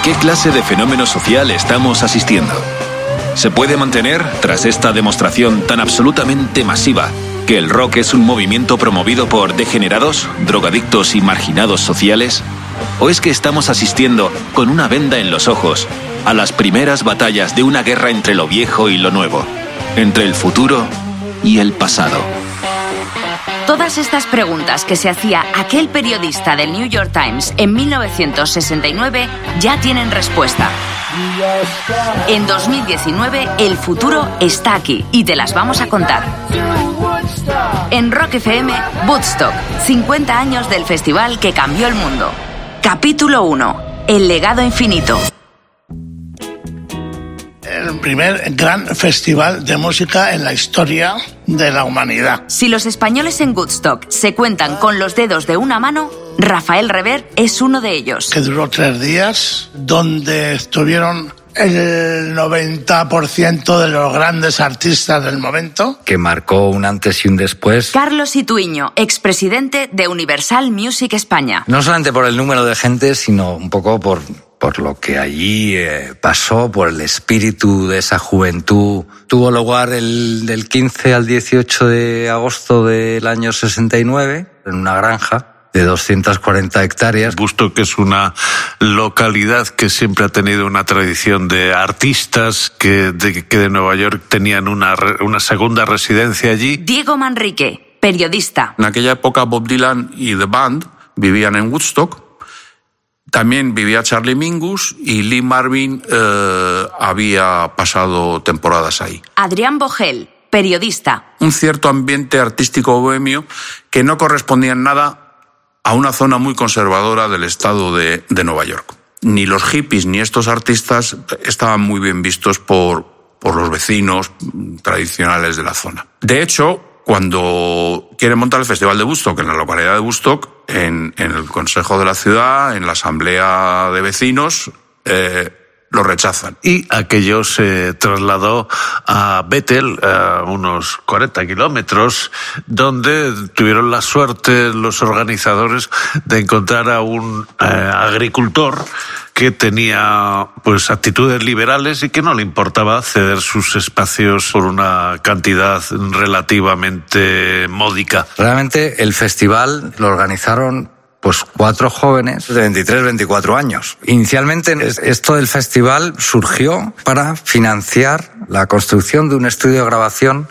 ¿A qué clase de fenómeno social estamos asistiendo? ¿Se puede mantener, tras esta demostración tan absolutamente masiva, que el rock es un movimiento promovido por degenerados, drogadictos y marginados sociales? ¿O es que estamos asistiendo, con una venda en los ojos, a las primeras batallas de una guerra entre lo viejo y lo nuevo, entre el futuro y el pasado? Todas estas preguntas que se hacía aquel periodista del New York Times en 1969 ya tienen respuesta. En 2019 el futuro está aquí y te las vamos a contar. En Rock FM, Woodstock, 50 años del festival que cambió el mundo. Capítulo 1. El legado infinito el primer gran festival de música en la historia de la humanidad. Si los españoles en Woodstock se cuentan con los dedos de una mano, Rafael Rever es uno de ellos. Que duró tres días, donde estuvieron el 90% de los grandes artistas del momento. Que marcó un antes y un después. Carlos Ituiño, expresidente de Universal Music España. No solamente por el número de gente, sino un poco por por lo que allí eh, pasó, por el espíritu de esa juventud. Tuvo lugar el, del 15 al 18 de agosto del año 69 en una granja de 240 hectáreas. Busto, que es una localidad que siempre ha tenido una tradición de artistas que de, que de Nueva York tenían una, una segunda residencia allí. Diego Manrique, periodista. En aquella época Bob Dylan y The Band vivían en Woodstock también vivía Charlie Mingus y Lee Marvin eh, había pasado temporadas ahí. Adrián Bogel, periodista. Un cierto ambiente artístico bohemio que no correspondía en nada a una zona muy conservadora del estado de, de Nueva York. Ni los hippies ni estos artistas estaban muy bien vistos por, por los vecinos tradicionales de la zona. De hecho, cuando quieren montar el Festival de Woodstock en la localidad de Woodstock, en, el Consejo de la Ciudad, en la Asamblea de Vecinos, eh, lo rechazan. Y aquello se trasladó a Bethel, a unos 40 kilómetros, donde tuvieron la suerte los organizadores de encontrar a un eh, agricultor que tenía pues actitudes liberales y que no le importaba ceder sus espacios por una cantidad relativamente módica. Realmente el festival lo organizaron pues cuatro jóvenes de 23, 24 años. Inicialmente esto del festival surgió para financiar la construcción de un estudio de grabación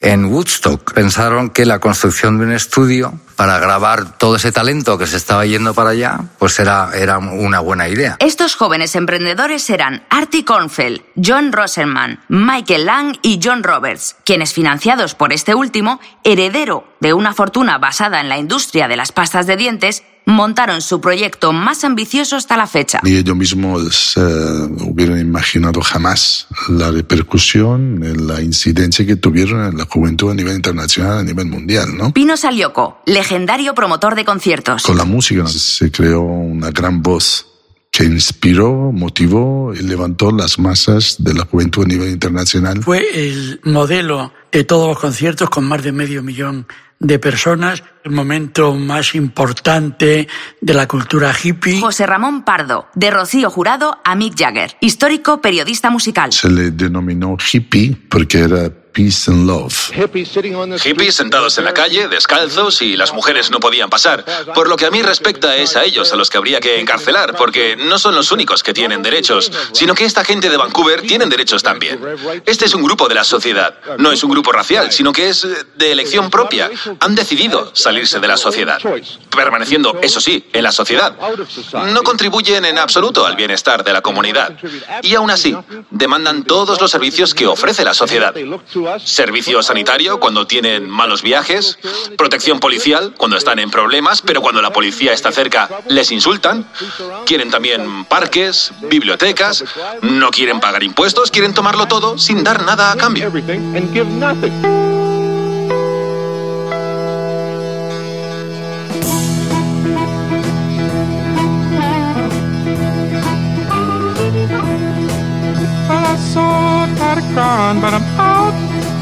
en Woodstock. Pensaron que la construcción de un estudio para grabar todo ese talento que se estaba yendo para allá, pues era, era una buena idea. Estos jóvenes emprendedores eran Artie Kornfeld, John Rosenman, Michael Lang y John Roberts, quienes financiados por este último, heredero de una fortuna basada en la industria de las pastas de dientes, montaron su proyecto más ambicioso hasta la fecha. Ni ellos mismos eh, hubieran imaginado jamás la repercusión, la incidencia que tuvieron en la juventud a nivel internacional, a nivel mundial, ¿no? Pino Salioco, legendario promotor de conciertos. Con la música se creó una gran voz que inspiró, motivó y levantó las masas de la juventud a nivel internacional. Fue el modelo de todos los conciertos con más de medio millón de personas, el momento más importante de la cultura hippie. José Ramón Pardo, de Rocío Jurado a Mick Jagger, histórico periodista musical. Se le denominó hippie porque era peace and love. Hippies sentados en la calle, descalzos, y las mujeres no podían pasar. Por lo que a mí respecta es a ellos a los que habría que encarcelar, porque no son los únicos que tienen derechos, sino que esta gente de Vancouver tienen derechos también. Este es un grupo de la sociedad, no es un grupo racial, sino que es de elección propia. Han decidido salirse de la sociedad, permaneciendo, eso sí, en la sociedad. No contribuyen en absoluto al bienestar de la comunidad. Y aún así, demandan todos los servicios que ofrece la sociedad. Servicio sanitario cuando tienen malos viajes, protección policial cuando están en problemas, pero cuando la policía está cerca les insultan. Quieren también parques, bibliotecas, no quieren pagar impuestos, quieren tomarlo todo sin dar nada a cambio. but I'm out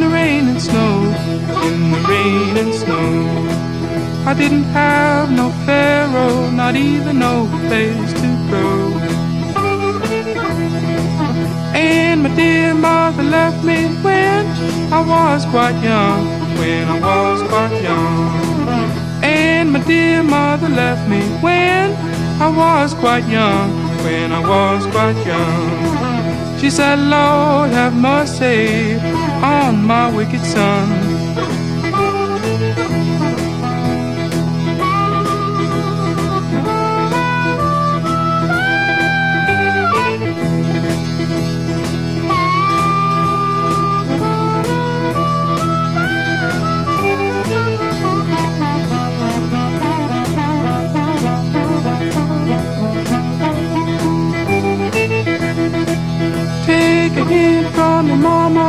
in the rain and snow, in the rain and snow. I didn't have no pharaoh, not even no place to go. And my dear mother left me when I was quite young, when I was quite young. And my dear mother left me when I was quite young, when I was quite young. She said, Lord, have mercy on my wicked son.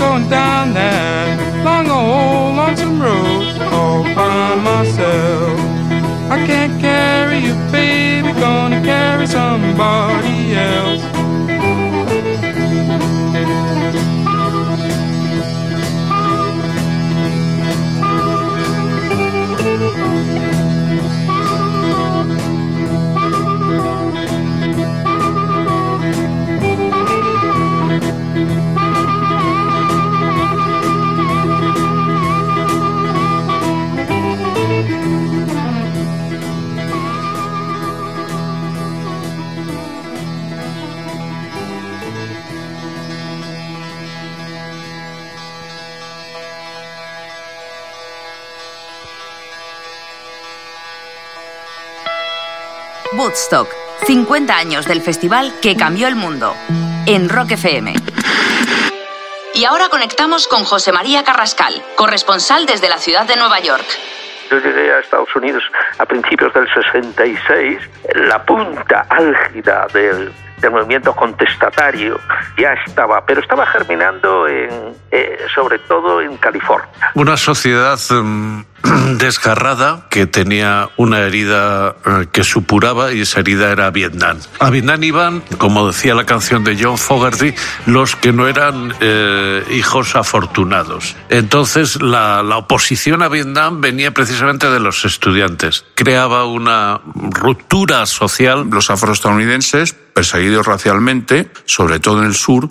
Going down that long old lonesome road all by myself. I can't carry you, baby, gonna carry somebody Woodstock, 50 años del festival que cambió el mundo, en Rock FM. Y ahora conectamos con José María Carrascal, corresponsal desde la ciudad de Nueva York. Yo llegué a Estados Unidos a principios del 66, la punta álgida del, movimiento contestatario ya estaba, pero estaba germinando en, eh, sobre todo en California. Una sociedad mm, desgarrada que tenía una herida eh, que supuraba y esa herida era Vietnam. A Vietnam iban, como decía la canción de John Fogerty, los que no eran eh, hijos afortunados. Entonces la, la oposición a Vietnam venía precisamente de los estudiantes. Creaba una ruptura social. Los afroestadounidenses, perseguidos racialmente, sobre todo en el sur,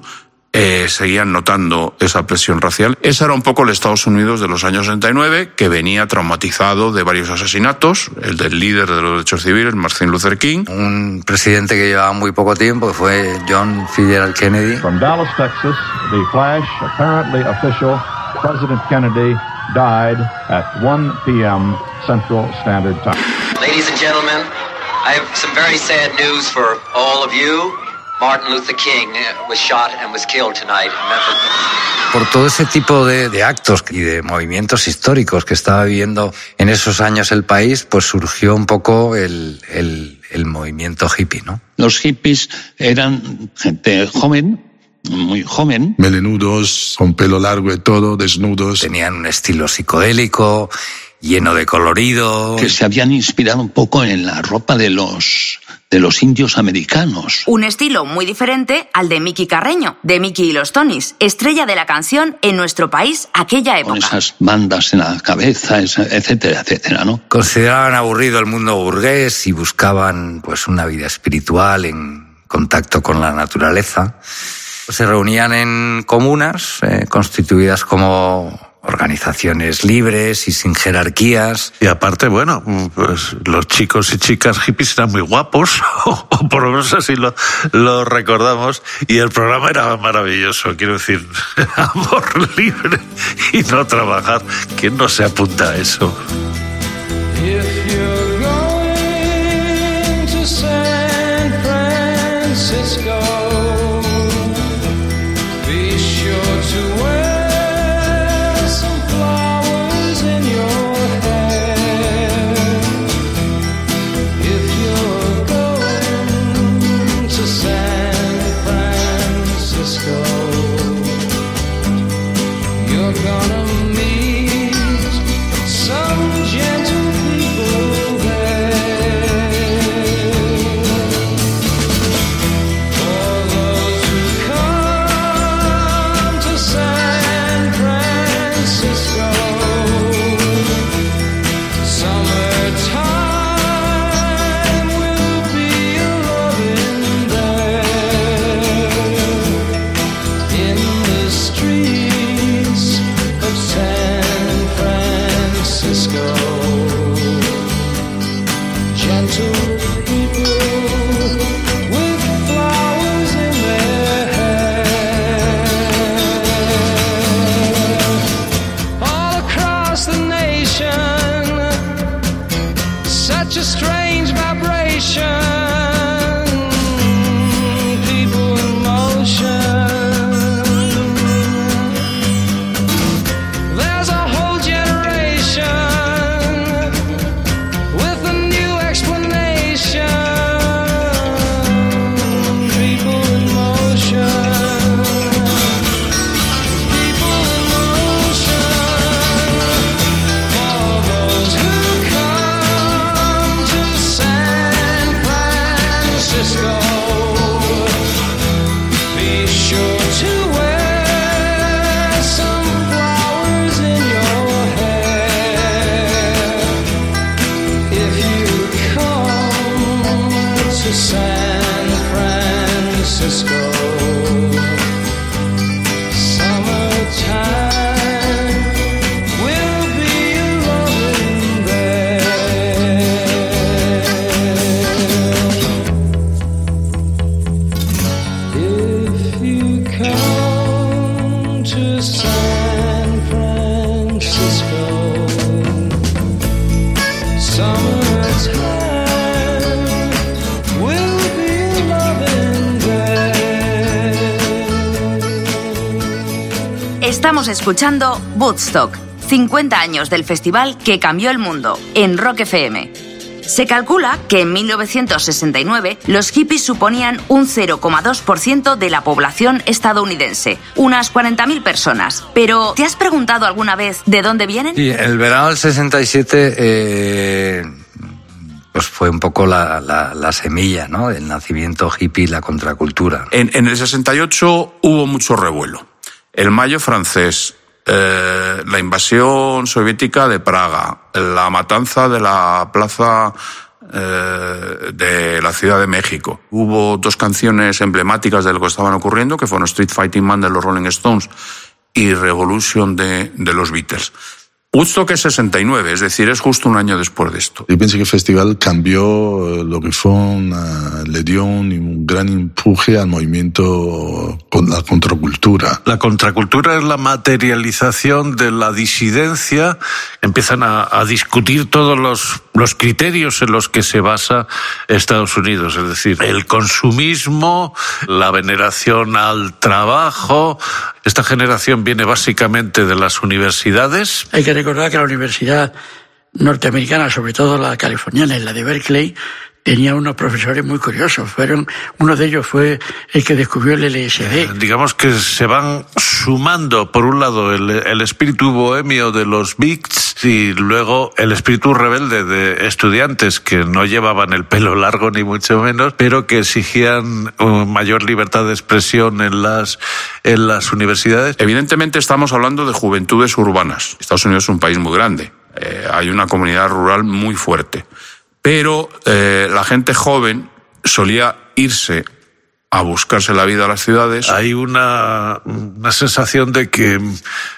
eh, seguían notando esa presión racial. Ese era un poco el Estados Unidos de los años 69, que venía traumatizado de varios asesinatos, el del líder de los derechos civiles, Martin Luther King. Un presidente que llevaba muy poco tiempo, que fue John Fitzgerald Kennedy. From Dallas, Texas, the flash, apparently official, President Kennedy died at 1 p.m. Central Standard Time. Ladies and gentlemen, I have some very sad news for all of you. Martin Luther King uh, was shot and was killed tonight in Memphis. Por todo ese tipo de, de, actos y de movimientos históricos que estaba viviendo en esos años el país, pues surgió un poco el, el, el movimiento hippie, ¿no? Los hippies eran gente joven, muy joven. Melenudos, con pelo largo y todo, desnudos. Tenían un estilo psicodélico, lleno de colorido. Que se habían inspirado un poco en la ropa de los de los indios americanos. Un estilo muy diferente al de Mickey Carreño, de Mickey y los Tonys, estrella de la canción en nuestro país aquella época. Con esas bandas en la cabeza, etcétera, etcétera, ¿no? Consideraban aburrido el mundo burgués y buscaban pues una vida espiritual en contacto con la naturaleza. Se reunían en comunas eh, constituidas como organizaciones libres y sin jerarquías. Y aparte, bueno, pues los chicos y chicas hippies eran muy guapos, o por lo menos así lo, lo recordamos, y el programa era maravilloso, quiero decir, amor libre y no trabajar. ¿Quién no se apunta a eso? Escuchando Woodstock, 50 años del festival que cambió el mundo, en Rock FM. Se calcula que en 1969 los hippies suponían un 0,2% de la población estadounidense, unas 40.000 personas. Pero, ¿te has preguntado alguna vez de dónde vienen? Sí, el verano del 67 eh, pues fue un poco la, la- la semilla ¿no? del nacimiento hippie y la contracultura. En, en el 68 hubo mucho revuelo. El mayo francés, eh, la invasión soviética de Praga, la matanza de la plaza eh, de la Ciudad de México. Hubo dos canciones emblemáticas de lo que estaban ocurriendo, que fueron Street Fighting Man de los Rolling Stones y Revolution de, de los Beatles. Woodstock es 69, es decir, es justo un año después de esto. Yo pienso que el festival cambió eh, lo que fue una, le dio un, un gran empuje al movimiento con la contracultura. La contracultura es la materialización de la disidencia. Empiezan a, a discutir todos los, los criterios en los que se basa Estados Unidos, es decir, el consumismo, la veneración al trabajo. Esta generación viene básicamente de las universidades. Hay que recordar que la universidad norteamericana, sobre todo la californiana y la de Berkeley, tenía unos profesores muy curiosos. Fueron, uno de ellos fue el que descubrió el LSD. Digamos que se van sumando, por un lado, el, el espíritu bohemio de los Beats y luego el espíritu rebelde de estudiantes que no llevaban el pelo largo ni mucho menos, pero que exigían uh, mayor libertad de expresión en las, en las universidades. Evidentemente estamos hablando de juventudes urbanas. Estados Unidos es un país muy grande. Eh, hay una comunidad rural muy fuerte. Pero eh, la gente joven solía irse a buscarse la vida a las ciudades. Hay una, una sensación de que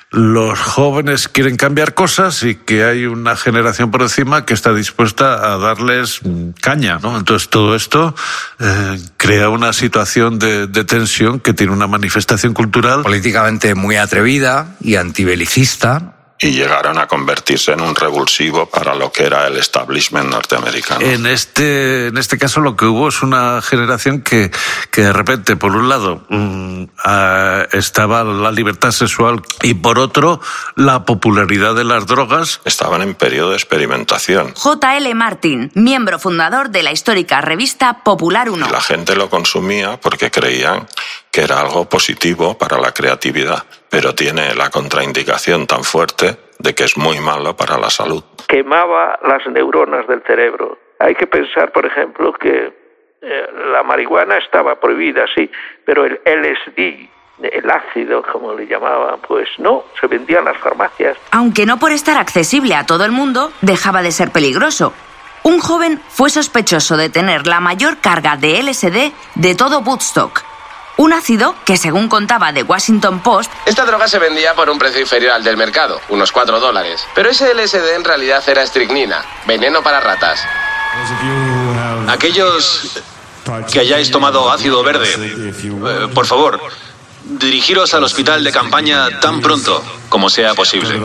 los jóvenes quieren cambiar cosas y que hay una generación por encima que está dispuesta a darles caña, ¿no? Entonces todo esto eh, crea una situación de, de, tensión que tiene una manifestación cultural políticamente muy atrevida y antibelicista y llegaron a convertirse en un revulsivo para lo que era el establishment norteamericano. En este, en este caso lo que hubo es una generación que, que de repente, por un lado, mmm, uh, estaba la libertad sexual y por otro, la popularidad de las drogas. Estaban en periodo de experimentación. J.L. Martin, miembro fundador de la histórica revista Popular 1. Y la gente lo consumía porque creían que era algo positivo para la creatividad, pero tiene la contraindicación tan fuerte de que es muy malo para la salud. Quemaba las neuronas del cerebro. Hay que pensar, por ejemplo, que eh, la marihuana estaba prohibida, sí, pero el LSD, el ácido, como le llamaban, pues no, se vendía en las farmacias. Aunque no por estar accesible a todo el mundo, dejaba de ser peligroso. Un joven fue sospechoso de tener la mayor carga de LSD de todo Woodstock. Un ácido que, según contaba The Washington Post, esta droga se vendía por un precio inferior al del mercado, unos 4 dólares. Pero ese LSD en realidad era estricnina, veneno para ratas. Aquellos que hayáis tomado ácido verde, eh, por favor, dirigiros al hospital de campaña tan pronto como sea posible.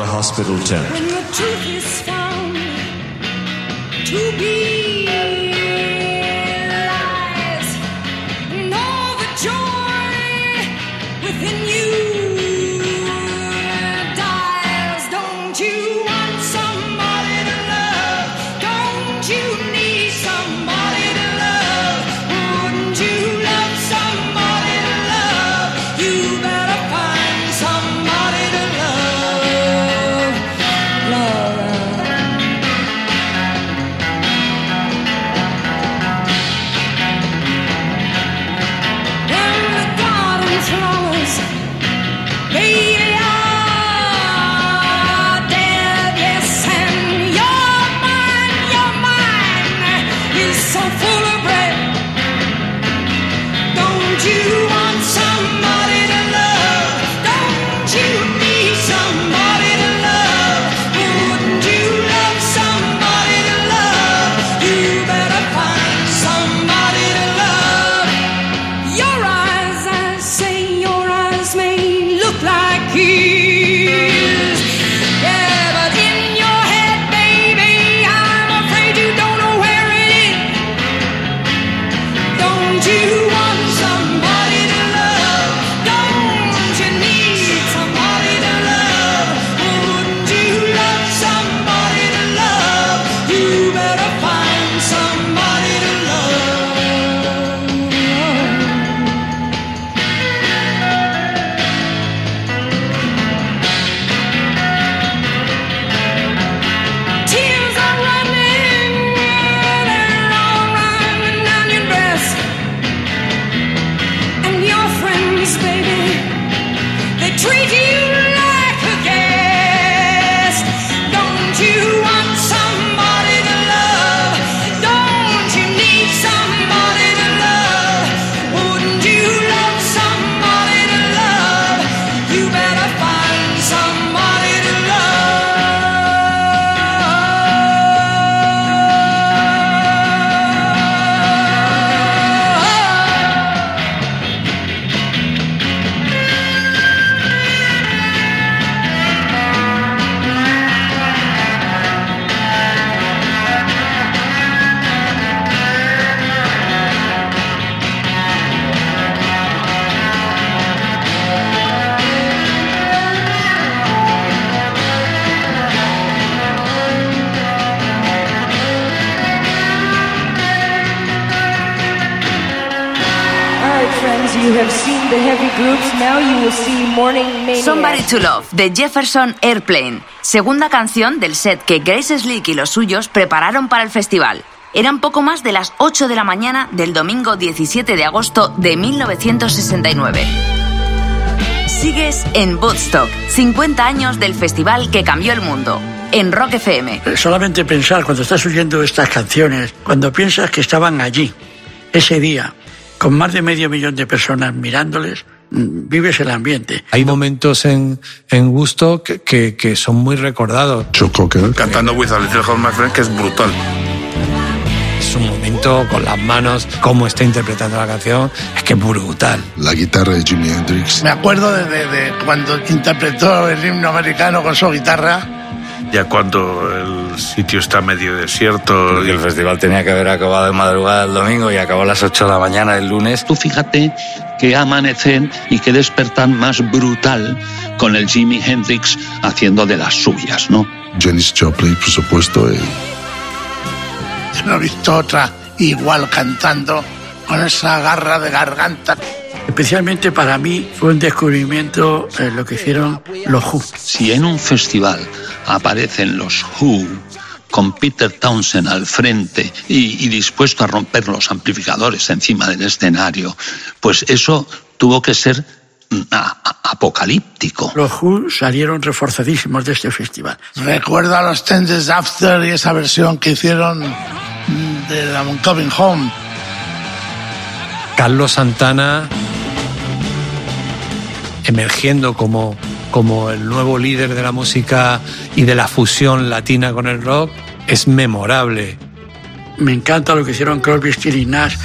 To Love de Jefferson Airplane, segunda canción del set que Grace Slick y los suyos prepararon para el festival. Eran poco más de las 8 de la mañana del domingo 17 de agosto de 1969. Sigues en Woodstock, 50 años del festival que cambió el mundo. En Rock FM. Solamente pensar cuando estás oyendo estas canciones, cuando piensas que estaban allí, ese día, con más de medio millón de personas mirándoles, vives el ambiente. Hay momentos en, en gusto que, que, que son muy recordados. Cantando With a Little Help My Friend, que es brutal. Es un momento con las manos, cómo está interpretando la canción, es que es brutal. La guitarra de Jimi Hendrix. Me acuerdo de, de- de cuando interpretó el himno americano con su guitarra. Ya cuando el sitio está medio desierto. Y el festival tenía que haber acabado de madrugada el domingo y acabó a las 8 de la mañana el lunes. Tú fíjate que amanecer y que despertar más brutal con el Jimi Hendrix haciendo de las suyas, ¿no? Janis Joplin, por supuesto. Yo no he visto otra igual cantando con esa garra de garganta. Especialmente para mí fue un descubrimiento eh, lo que hicieron los Who. Si en un festival aparecen los Who con Peter Townsend al frente y, y dispuesto a romper los amplificadores encima del escenario, pues eso tuvo que ser mm, a- a- apocalíptico. Los Who salieron reforzadísimos de este festival. Recuerdo a los Ten Days After y esa versión que hicieron mm, de la Coming Home. Carlos Santana emergiendo como, como el nuevo líder de la música y de la fusión latina con el rock es memorable. Me encanta lo que hicieron Crosby, Stills y Nash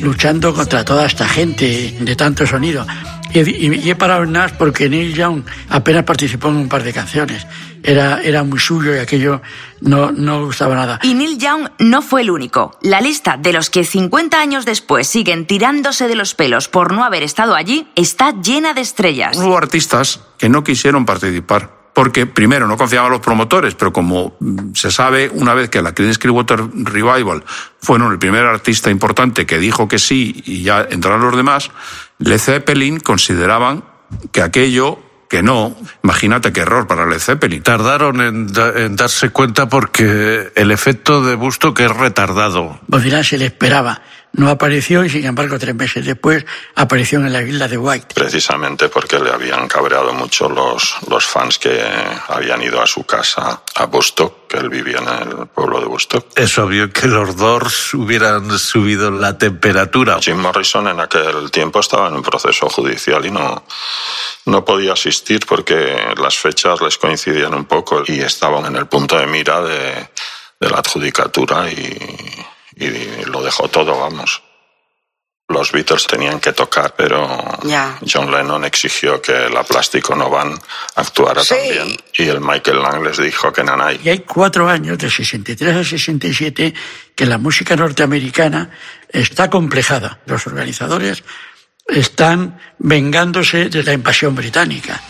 luchando contra toda esta gente de tanto sonido. Y, y- y he parado en Nash porque Neil Young apenas participó en un par de canciones. Era, era muy suyo y aquello no, no gustaba nada. Y Neil Young no fue el único. La lista de los que 50 años después siguen tirándose de los pelos por no haber estado allí está llena de estrellas. Hubo artistas que no quisieron participar. Porque, primero, no confiaban los promotores, pero como mm, se sabe, una vez que la Creedence Clearwater Revival fueron el primer artista importante que dijo que sí y ya entraron los demás, Led Zeppelin consideraban que aquello que no. Imagínate qué error para Led Zeppelin. Tardaron en, da- en darse cuenta porque el efecto de busto que es retardado. Bob Dylan se le esperaba. No apareció y sin embargo tres meses después apareció en la isla de White. Precisamente porque le habían cabreado mucho los, los fans que habían ido a su casa a Bustock, que él vivía en el pueblo de Bustock. Es obvio que los Doors hubieran subido la temperatura. Jim Morrison en aquel tiempo estaba en un proceso judicial y no, no podía asistir porque las fechas les coincidían un poco y estaban en el punto de mira de, de la adjudicatura y, y lo dejó todo, vamos. Los Beatles tenían que tocar, pero. John Lennon exigió que la Plástico No Van actuara Sí. también y el Michael Lang les dijo que nanay. Y hay cuatro años, de 63 a 67, que la música norteamericana está complejada. Los organizadores están vengándose de la invasión británica.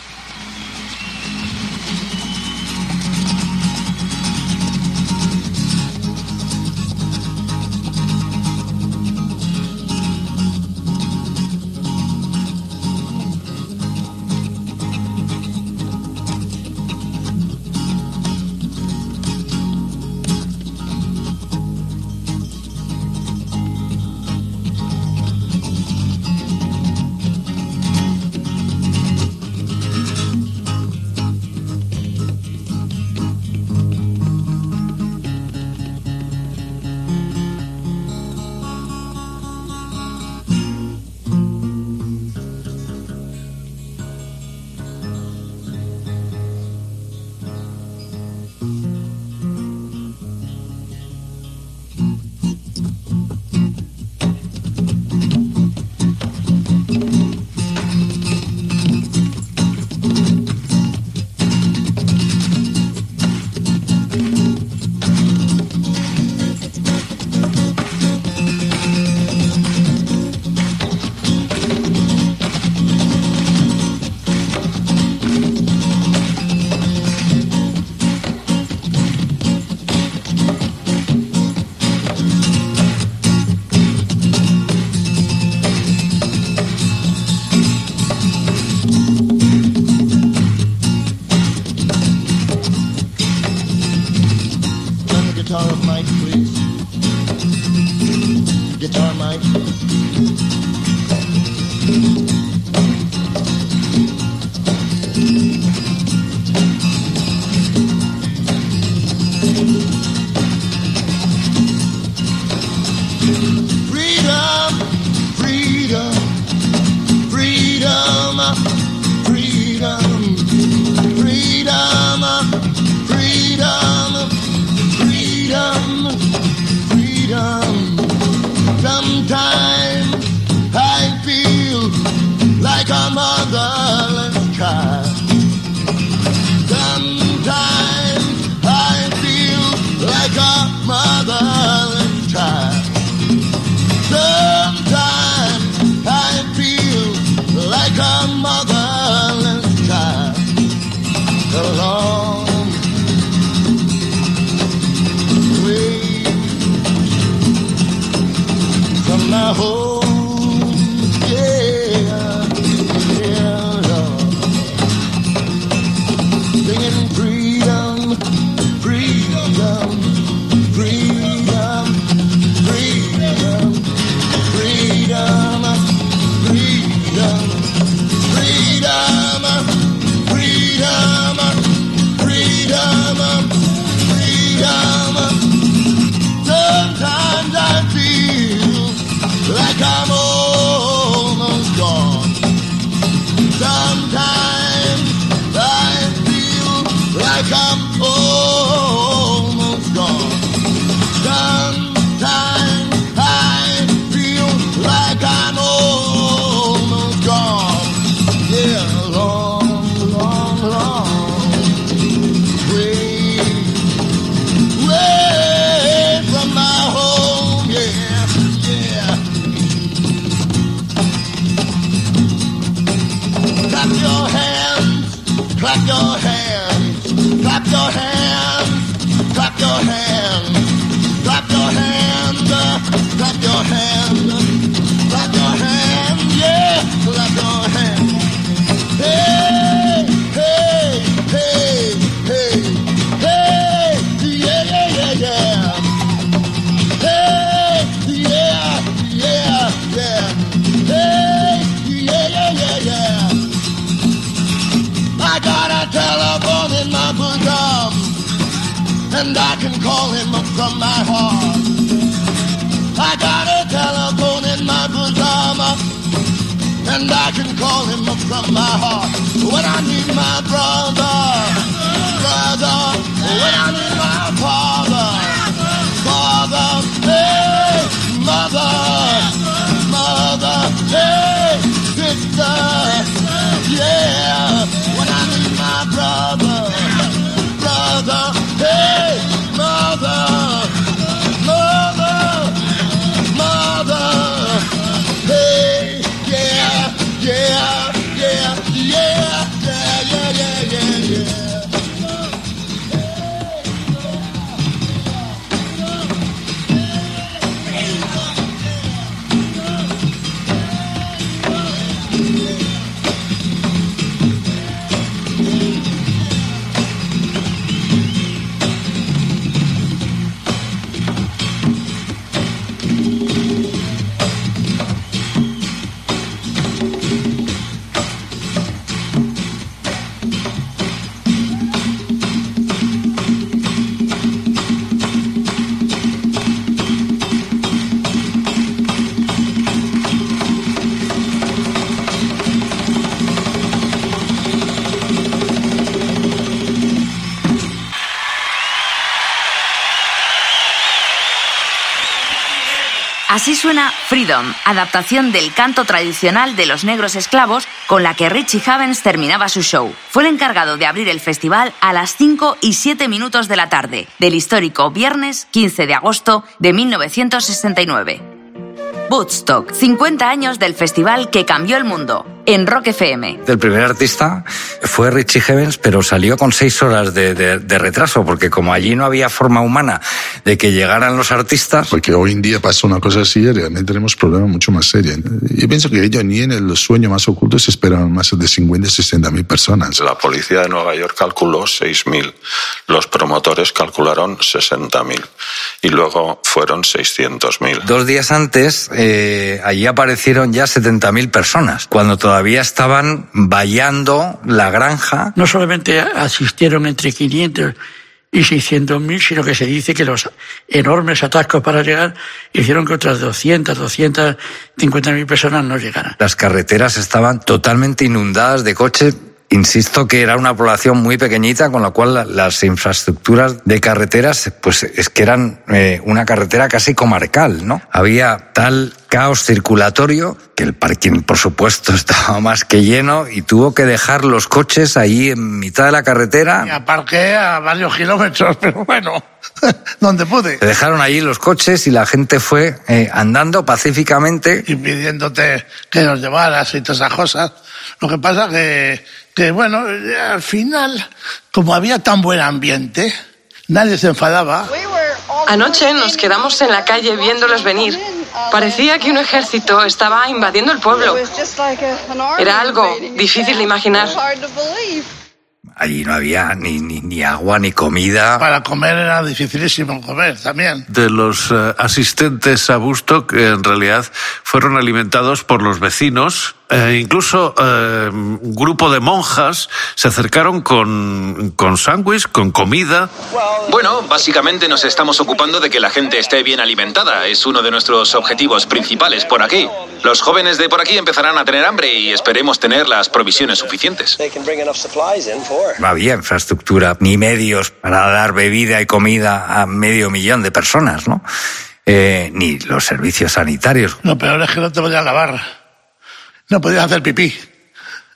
Freedom, adaptación del canto tradicional de los negros esclavos con la que Richie Havens terminaba su show. Fue el encargado de abrir el festival a las 5 y 7 minutos de la tarde del histórico viernes 15 de agosto de 1969. Woodstock, 50 años del festival que cambió el mundo, en Rock FM. El primer artista fue Richie Havens, pero salió con seis horas de, de- de retraso, porque como allí no había forma humana de que llegaran los artistas. Porque hoy en día pasa una cosa así y realmente tenemos problemas mucho más serios. Yo pienso que ellos ni en el sueño más oculto se esperaban más de 50 60 mil personas. La policía de Nueva York calculó 6.000, los promotores calcularon 60.000 y luego fueron 600.000. Dos días antes, eh, allí aparecieron ya 70.000 personas, cuando todavía estaban vallando la granja. No solamente asistieron entre 500 y 600 mil, sino que se dice que los enormes atascos para llegar hicieron que otras 200, 250 mil personas no llegaran. Las carreteras estaban totalmente inundadas de coches. Insisto que era una población muy pequeñita, con lo cual la- las infraestructuras de carreteras, pues es que eran eh, una carretera casi comarcal, ¿no? Había tal caos circulatorio que el parking, por supuesto, estaba más que lleno y tuvo que dejar los coches ahí en mitad de la carretera. Y aparqué a varios kilómetros, pero bueno, donde pude. Se dejaron allí los coches y la gente fue eh, andando pacíficamente. Y pidiéndote que los llevaras y todas esas cosas. Lo que pasa que, que bueno, al final, como había tan buen ambiente, nadie se enfadaba. Anoche nos quedamos en la calle viéndolos venir. Parecía que un ejército estaba invadiendo el pueblo. Era algo difícil de imaginar. Allí no había ni, ni, ni agua ni comida. Para comer era dificilísimo comer también. De los eh, asistentes a Busto, que en realidad fueron alimentados por los vecinos, eh, incluso eh, un grupo de monjas se acercaron con, con sándwich, con comida. Bueno, básicamente nos estamos ocupando de que la gente esté bien alimentada. Es uno de nuestros objetivos principales por aquí. Los jóvenes de por aquí empezarán a tener hambre y esperemos tener las provisiones suficientes. No había infraestructura ni medios para dar bebida y comida a medio millón de personas, ¿no? Eh, ni los servicios sanitarios. Lo peor es que no te podías lavar. No podías hacer pipí.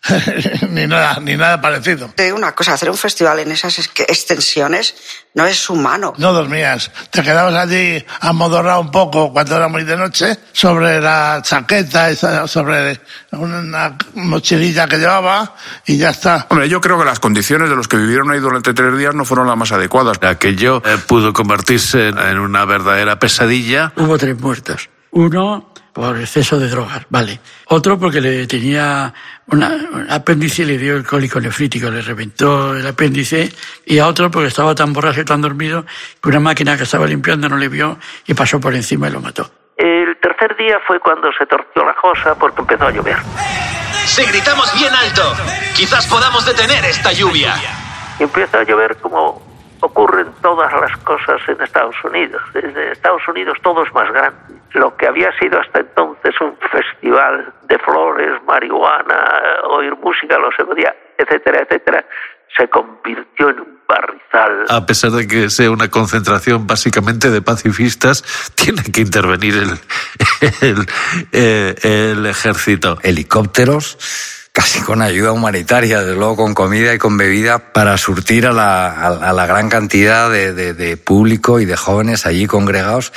ni nada, ni nada parecido. Te digo una cosa, hacer un festival en esas es- extensiones no es humano. No dormías. Te quedabas allí amodorrado un poco cuando era muy de noche sobre la chaqueta, sobre una mochililla que llevaba y ya está. Hombre, yo creo que las condiciones de los que vivieron ahí durante tres días no fueron las más adecuadas. Aquello eh, pudo convertirse en una verdadera pesadilla. Hubo tres muertos. Uno por exceso de drogas, vale. Otro porque le tenía una, un apéndice y le dio el cólico nefrítico, le reventó el apéndice. Y a otro porque estaba tan borracho y tan dormido que una máquina que estaba limpiando no le vio y pasó por encima y lo mató. El tercer día fue cuando se torció la cosa porque empezó a llover. Si gritamos bien alto, quizás podamos detener esta lluvia. Y empieza a llover como ocurren todas las cosas en Estados Unidos. Desde Estados Unidos todo es más grande. Lo que había sido hasta entonces un festival de flores, marihuana, oír música los días, etcétera, etcétera, se convirtió en un barrizal. A pesar de que sea una concentración básicamente de pacifistas, tiene que intervenir el, el, eh, el ejército. Helicópteros, casi con ayuda humanitaria, desde luego con comida y con bebida, para surtir a la, a- a la gran cantidad de, de- de público y de jóvenes allí congregados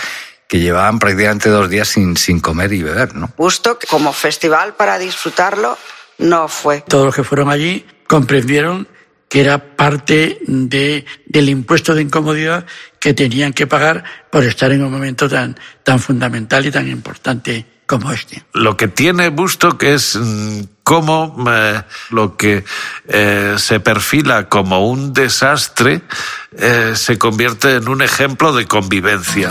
que llevaban prácticamente dos días sin, sin comer y beber, ¿no? Gusto como festival para disfrutarlo no fue. Todos los que fueron allí comprendieron que era parte de, del impuesto de incomodidad que tenían que pagar por estar en un momento tan, tan fundamental y tan importante como este. Lo que tiene Busto que es mm, cómo eh, lo que eh, se perfila como un desastre eh, se convierte en un ejemplo de convivencia.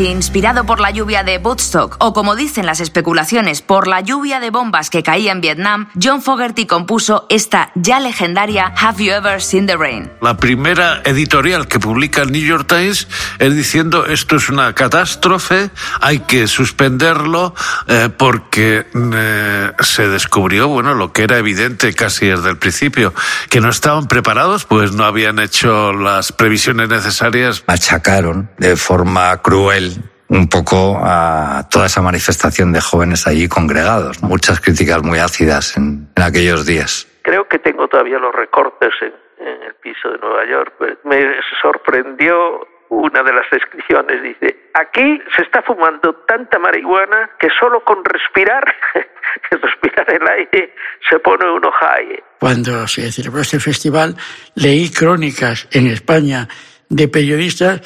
Si inspirado por la lluvia de Woodstock o como dicen las especulaciones por la lluvia de bombas que caía en Vietnam, John Fogerty compuso esta ya legendaria Have You Ever Seen the Rain? La primera editorial que publica el New York Times es diciendo esto es una catástrofe, hay que suspenderlo eh, porque eh, se descubrió, bueno, lo que era evidente casi desde el principio, que no estaban preparados, pues no habían hecho las previsiones necesarias. Machacaron de forma cruel un poco a toda esa manifestación de jóvenes allí congregados. Muchas críticas muy ácidas en, en aquellos días. Creo que tengo todavía los recortes en, en el piso de Nueva York. Pues me sorprendió una de las descripciones. Dice, aquí se está fumando tanta marihuana que solo con respirar, respirar el aire, se pone uno high. Cuando se celebró este festival, leí crónicas en España de periodistas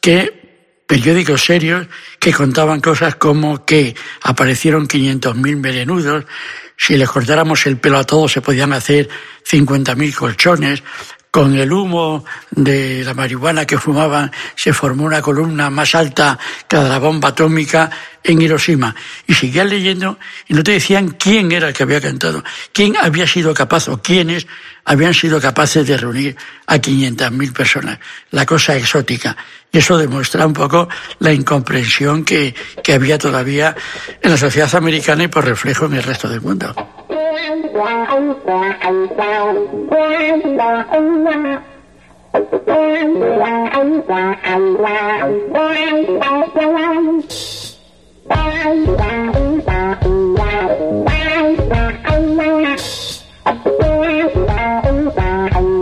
que periódicos serios que contaban cosas como que aparecieron 500.000 melenudos, si les cortáramos el pelo a todos se podían hacer 50.000 colchones, con el humo de la marihuana que fumaban se formó una columna más alta que la bomba atómica en Hiroshima. Y seguían leyendo y no te decían quién era el que había cantado, quién había sido capaz o quiénes habían sido capaces de reunir a 500.000 personas. La cosa exótica. Y eso demuestra un poco la incomprensión que, que había todavía en la sociedad americana y por reflejo en el resto del mundo. quan là ông là ông sao quan là ông là quan là ông là ông là quan là quan quan là ông là ông là quan là ông là quan là ông là ông là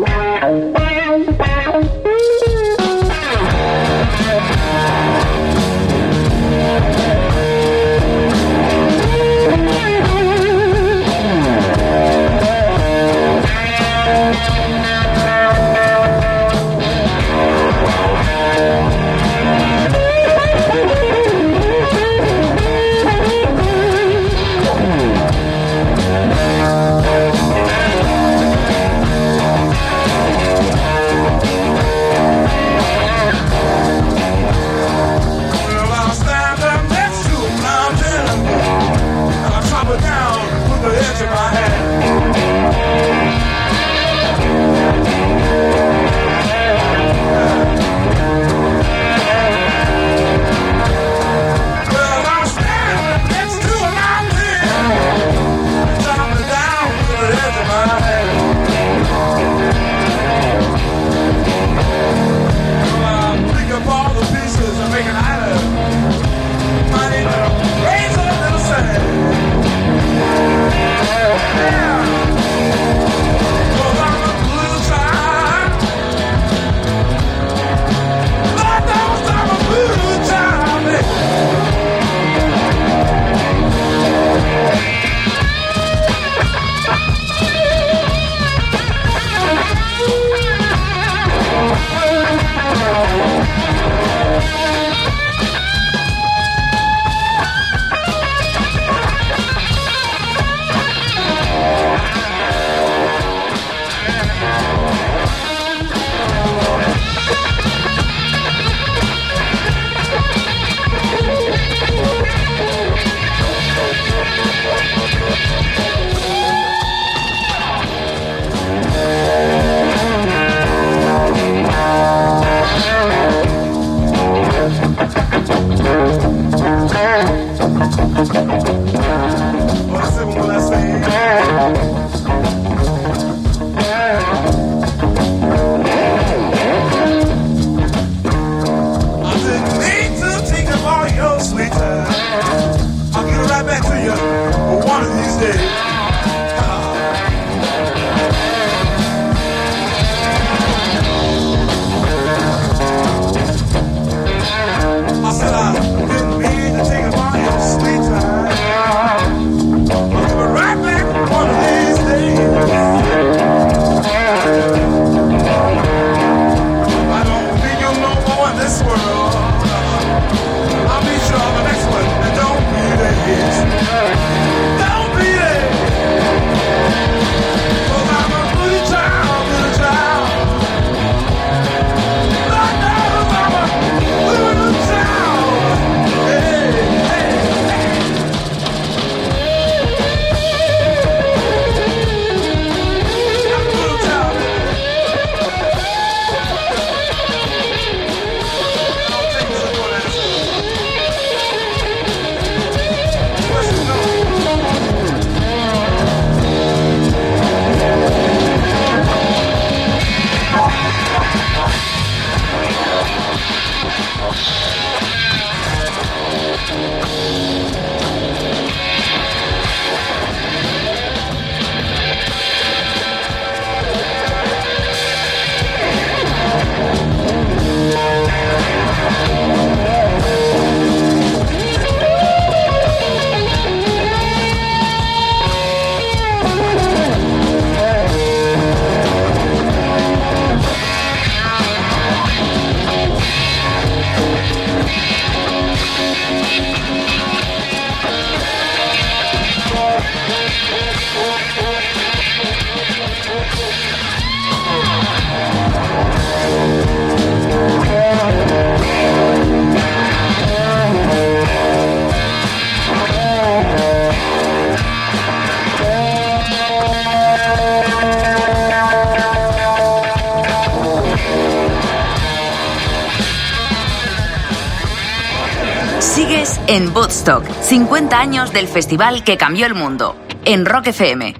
50 años del festival que cambió el mundo, en Rock FM.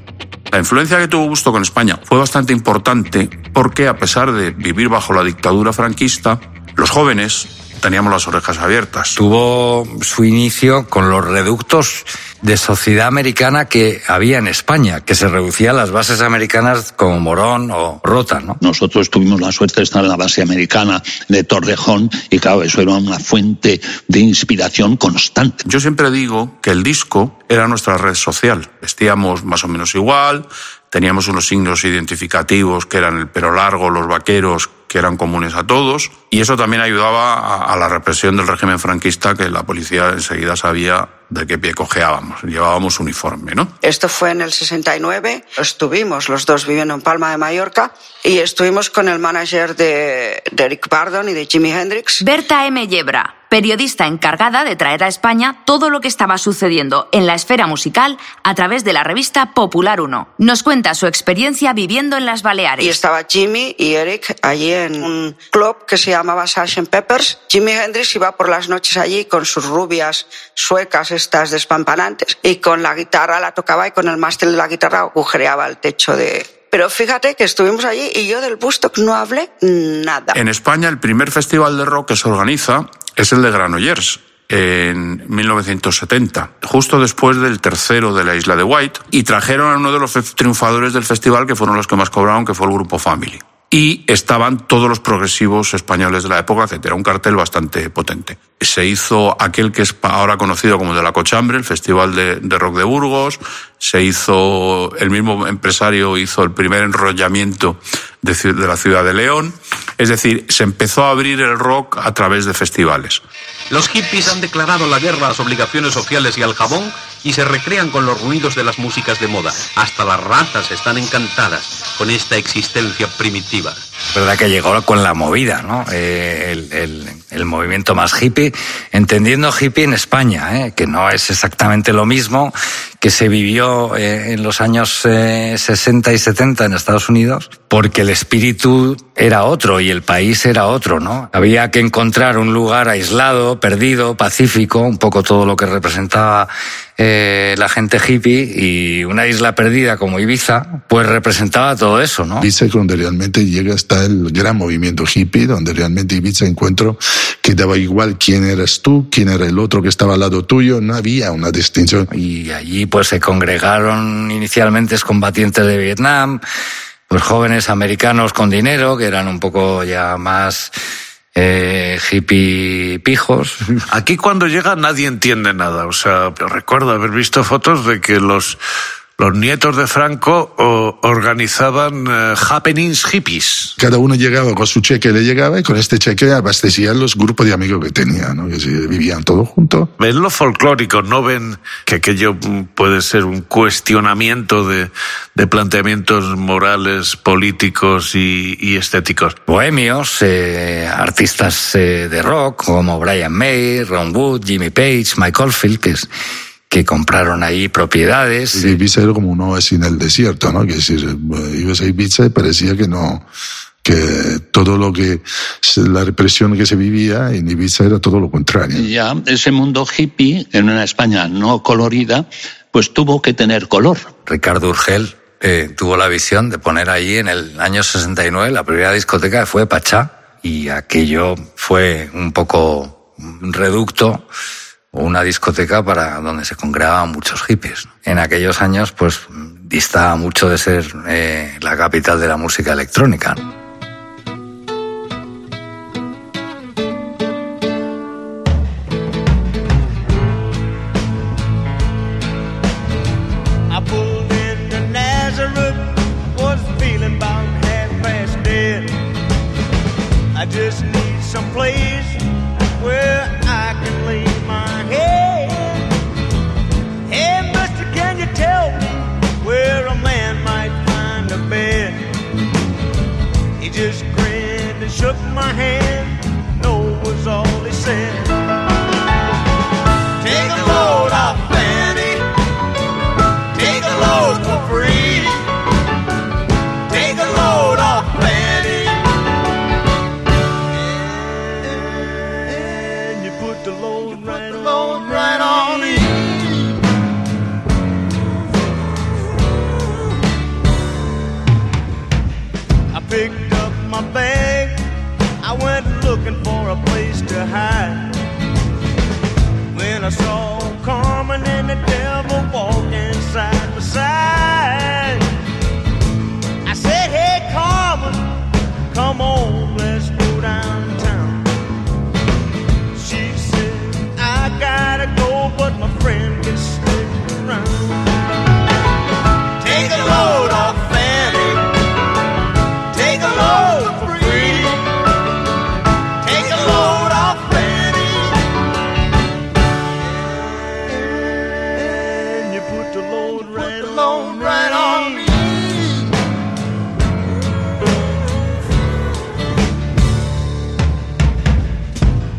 La influencia que tuvo Gusto con España fue bastante importante porque a pesar de vivir bajo la dictadura franquista, los jóvenes teníamos las orejas abiertas. Tuvo su inicio con los reductos de sociedad americana que había en España, que se reducían las bases americanas como Morón o Rota, ¿no? Nosotros tuvimos la suerte de estar en la base americana de Torrejón y claro, eso era una fuente de inspiración constante. Yo siempre digo que el disco era nuestra red social. Vestíamos más o menos igual, teníamos unos signos identificativos que eran el pelo largo, los vaqueros, que eran comunes a todos, y eso también ayudaba a, a la represión del régimen franquista, que la policía enseguida sabía de qué pie cojeábamos. Llevábamos uniforme, ¿no? Esto fue en el 69. Estuvimos los dos viviendo en Palma de Mallorca y estuvimos con el manager de, de Eric Bardon y de Jimi Hendrix. Berta M. Yebra, periodista encargada de traer a España todo lo que estaba sucediendo en la esfera musical a través de la revista Popular 1. Nos cuenta su experiencia viviendo en las Baleares. Y estaba Jimmy y Eric allí en un club que se llamaba Sgt. Peppers. Jimi Hendrix iba por las noches allí con sus rubias suecas estas despampanantes y con la guitarra la tocaba y con el mástil de la guitarra agujereaba el techo de... Pero fíjate que estuvimos allí y yo del Bustock no hablé nada. En España el primer festival de rock que se organiza es el de Granollers en 1970, justo después del tercero de la isla de White, y trajeron a uno de los triunfadores del festival, que fueron los que más cobraron, que fue el grupo Family. Y estaban todos los progresivos españoles de la época, etc. Un cartel bastante potente. Se hizo aquel que es ahora conocido como de la Cochambre, el Festival de, de Rock de Burgos. Se hizo, el mismo empresario hizo el primer enrollamiento de, la ciudad de León. Es decir, se empezó a abrir el rock a través de festivales. Los hippies han declarado la guerra a las obligaciones sociales y al jabón y se recrean con los ruidos de las músicas de moda. Hasta las ratas están encantadas con esta existencia primitiva. Verdad que llegó con la movida, ¿no? Eh, el, movimiento más hippie, entendiendo hippie en España, ¿eh? que no es exactamente lo mismo que se vivió eh, en los años 60 y 70 en Estados Unidos, porque el espíritu era otro y el país era otro, ¿no? Había que encontrar un lugar aislado, perdido, pacífico, un poco todo lo que representaba eh, la gente hippie y una isla perdida como Ibiza, pues representaba todo eso, ¿no? Ibiza donde realmente llega hasta el gran movimiento hippie, donde realmente Ibiza encuentro que daba igual quién eras tú, quién era el otro que estaba al lado tuyo, no había una distinción. Y allí pues se congregaron inicialmente combatientes de Vietnam, pues jóvenes americanos con dinero, que eran un poco ya más eh, hippie pijos. Aquí cuando llega nadie entiende nada. O sea, recuerdo haber visto fotos de que los, los nietos de Franco o, organizaban uh, happenings hippies. Cada uno llegaba con su cheque, le llegaba y con este cheque abastecían los grupos de amigos que tenía, ¿no? que vivían todos juntos. Ven lo folclórico, no ven que aquello puede ser un cuestionamiento de, de planteamientos morales, políticos y, y estéticos. Bohemios, eh, artistas eh, de rock como Brian May, Ron Wood, Jimmy Page, Mike Oldfield, que es que compraron ahí propiedades. Y Ibiza era como un oasis en el desierto, ¿no? Que decir, ibas a Ibiza y parecía que no, que todo lo que, la represión que se vivía en Ibiza era todo lo contrario. Ya, ese mundo hippie, en una España no colorida, pues tuvo que tener color. Ricardo Urgel eh, tuvo la visión de poner allí en el año 69 la primera discoteca que fue Pachá y aquello fue un poco un reducto una discoteca para donde se congregaban muchos hippies. En aquellos años, pues distaba mucho de ser eh, la capital de la música electrónica.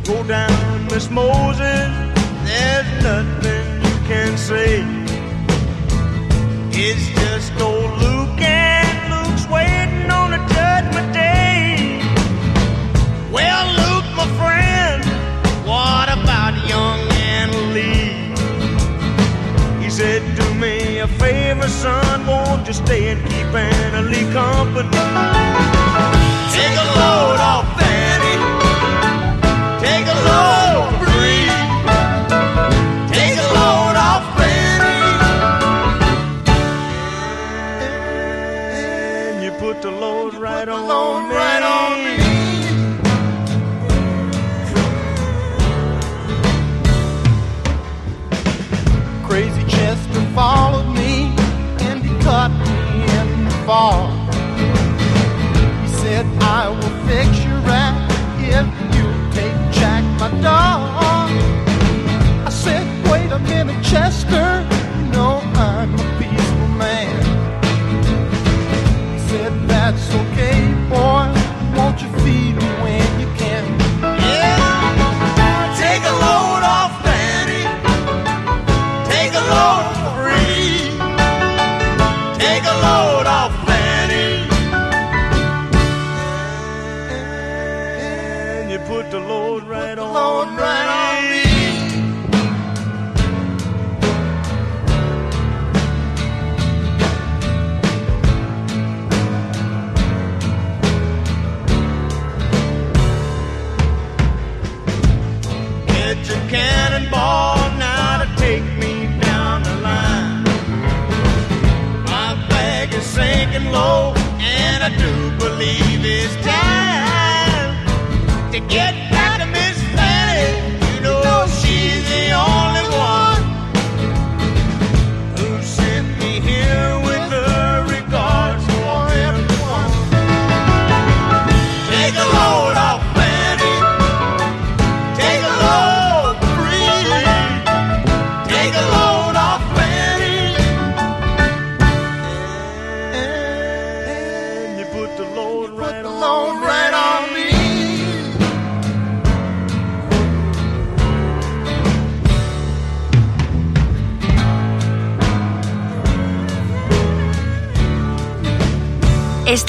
Go down, Miss Moses. There's nothing you can say. It's just old Luke and Luke's waiting on a judgment day. Well, Luke, my friend, what about young Anna Lee? He said, Do me a favor, son, won't you stay and keep Anna Lee company? Take a load off right on. Right on I do believe it's time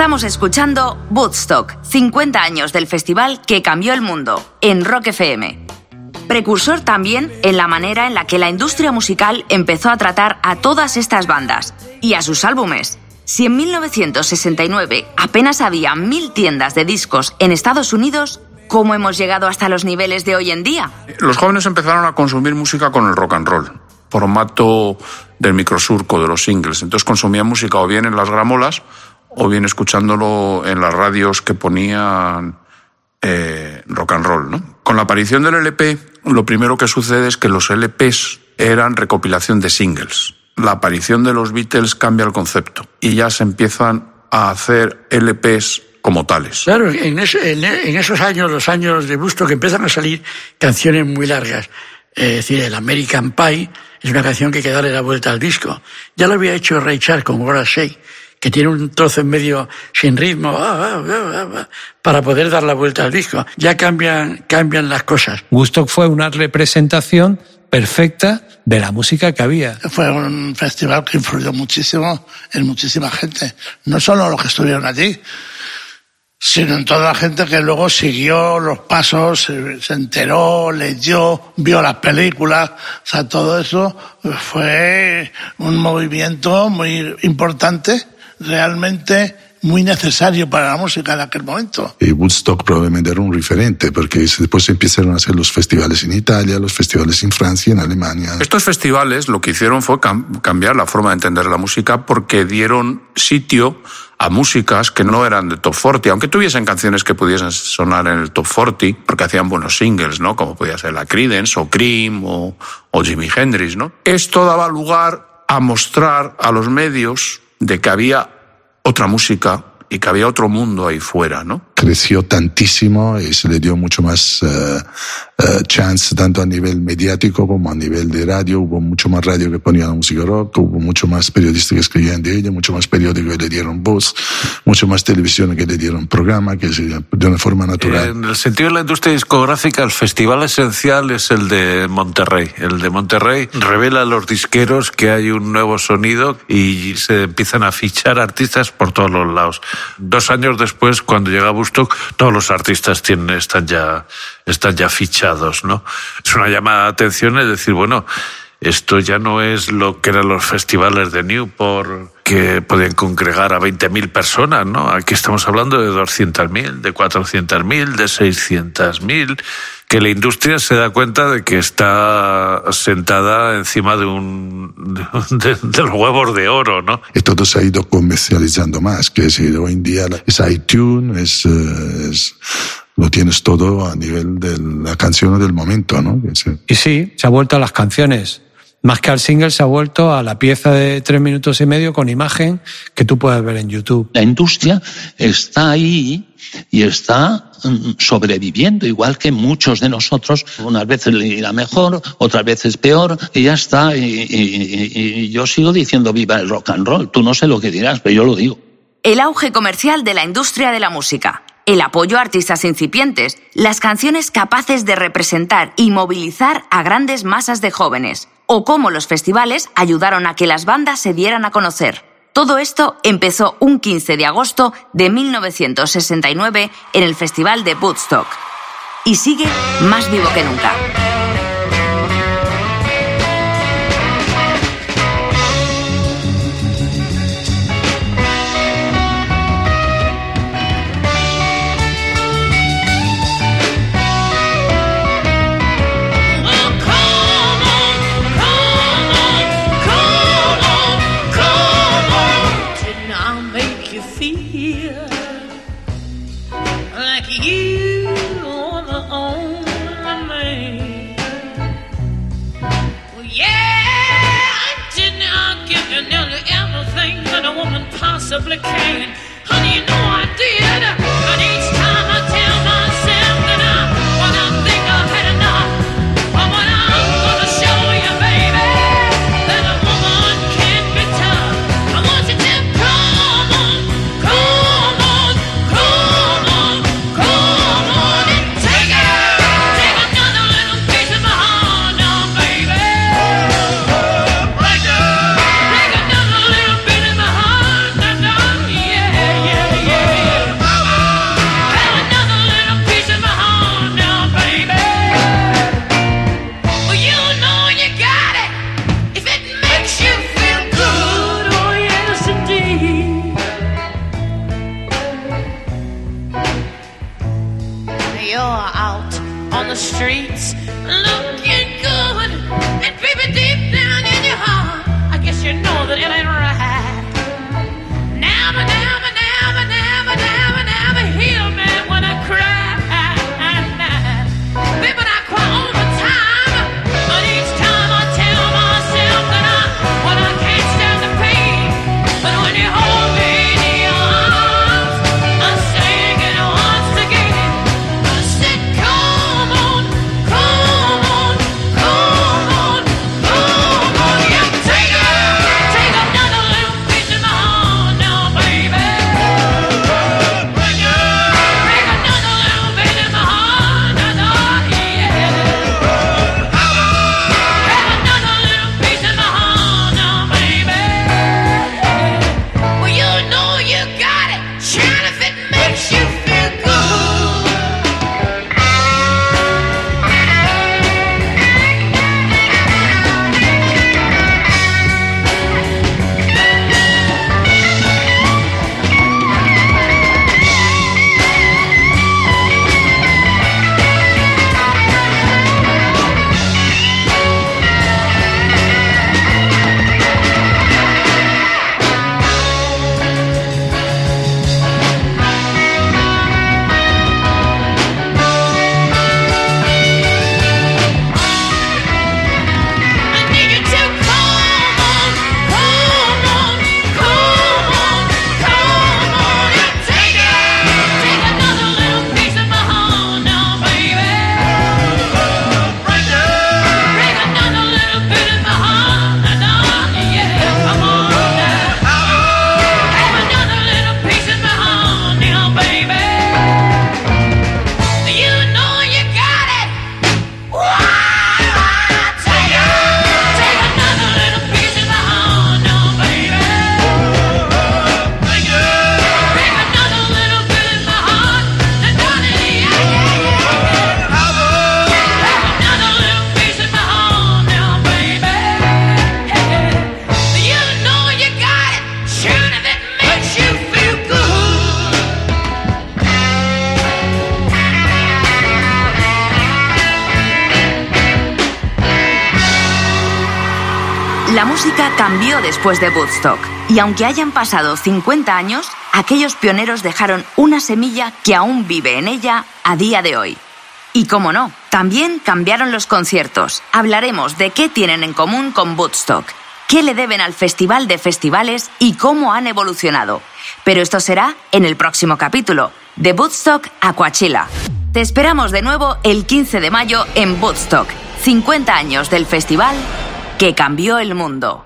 Estamos escuchando Woodstock, 50 años del festival que cambió el mundo, en Rock FM. Precursor también en la manera en la que la industria musical empezó a tratar a todas estas bandas y a sus álbumes. Si en 1969 apenas había mil tiendas de discos en Estados Unidos, ¿cómo hemos llegado hasta los niveles de hoy en día? Los jóvenes empezaron a consumir música con el rock and roll, formato del microsurco, de los singles. Entonces consumían música o bien en las gramolas o bien escuchándolo en las radios que ponían eh, rock and roll. ¿no? Con la aparición del LP, lo primero que sucede es que los LPs eran recopilación de singles. La aparición de los Beatles cambia el concepto y ya se empiezan a hacer LPs como tales. Claro, en, esos años, los años de Busto, que empiezan a salir canciones muy largas. Es decir, el American Pie es una canción que hay darle la vuelta al disco. Ya lo había hecho Ray Charles con What que tiene un trozo en medio sin ritmo ah, ah, ah, ah, para poder dar la vuelta al disco. Ya cambian, cambian las cosas. Woodstock fue una representación perfecta de la música que había. Fue un festival que influyó muchísimo en muchísima gente. No solo los que estuvieron allí, sino en toda la gente que luego siguió los pasos, se enteró, leyó, vio las películas. O sea, todo eso fue un movimiento muy importante, realmente muy necesario para la música en aquel momento. Y Woodstock probablemente era un referente, porque después empezaron a hacer los festivales en Italia, los festivales en Francia, en Alemania. Estos festivales lo que hicieron fue cam- cambiar la forma de entender la música porque dieron sitio a músicas que no eran de top 40, aunque tuviesen canciones que pudiesen sonar en el top 40, porque hacían buenos singles, ¿no? Como podía ser la Creedence o Cream o, o Jimi Hendrix, ¿no? Esto daba lugar a mostrar a los medios de que había otra música y que había otro mundo ahí fuera, ¿no? creció tantísimo y se le dio mucho más eh, eh, chance tanto a nivel mediático como a nivel de radio. Hubo mucho más radio que ponía la música rock, hubo mucho más periodistas que escribían de ella, mucho más periódicos que le dieron voz, mucho más televisión que le dieron programa, que se, de una forma natural. En el sentido de la industria discográfica, el festival esencial es el de Monterrey. El de Monterrey revela a los disqueros que hay un nuevo sonido y se empiezan a fichar artistas por todos los lados. Dos años después, cuando llega Bustock, todos los artistas tienen, están ya, están ya fichados, ¿no? Es una llamada de atención, es decir, bueno, esto ya no es lo que eran los festivales de Newport que podían congregar a 20.000 personas, ¿no? Aquí estamos hablando de 200.000, de 400.000, de 600.000, que la industria se da cuenta de que está sentada encima de un de, los huevos de oro, ¿no? Y todo se ha ido comercializando más, que decir, hoy en día es iTunes, es, es- lo tienes todo a nivel de la canción del momento, ¿no? Y sí, se ha vuelto a las canciones. Más que al single, se ha vuelto a la pieza de tres minutos y medio con imagen que tú puedes ver en YouTube. La industria está ahí y está mm, sobreviviendo, igual que muchos de nosotros. Unas veces le irá mejor, otras veces peor, y ya está. Y, y- y- y yo sigo diciendo viva el rock and roll. Tú no sé lo que dirás, pero yo lo digo. El auge comercial de la industria de la música, el apoyo a artistas incipientes, las canciones capaces de representar y movilizar a grandes masas de jóvenes, o cómo los festivales ayudaron a que las bandas se dieran a conocer. Todo esto empezó un 15 de agosto de 1969 en el Festival de Woodstock. Y sigue más vivo que nunca. the cane. De Woodstock y aunque hayan pasado 50 años, aquellos pioneros dejaron una semilla que aún vive en ella a día de hoy. Y cómo no, también cambiaron los conciertos. Hablaremos de qué tienen en común con Woodstock, qué le deben al Festival de Festivales y cómo han evolucionado. Pero esto será en el próximo capítulo, de Woodstock a Coachella. Te esperamos de nuevo el 15 de mayo en Woodstock, 50 años del festival que cambió el mundo.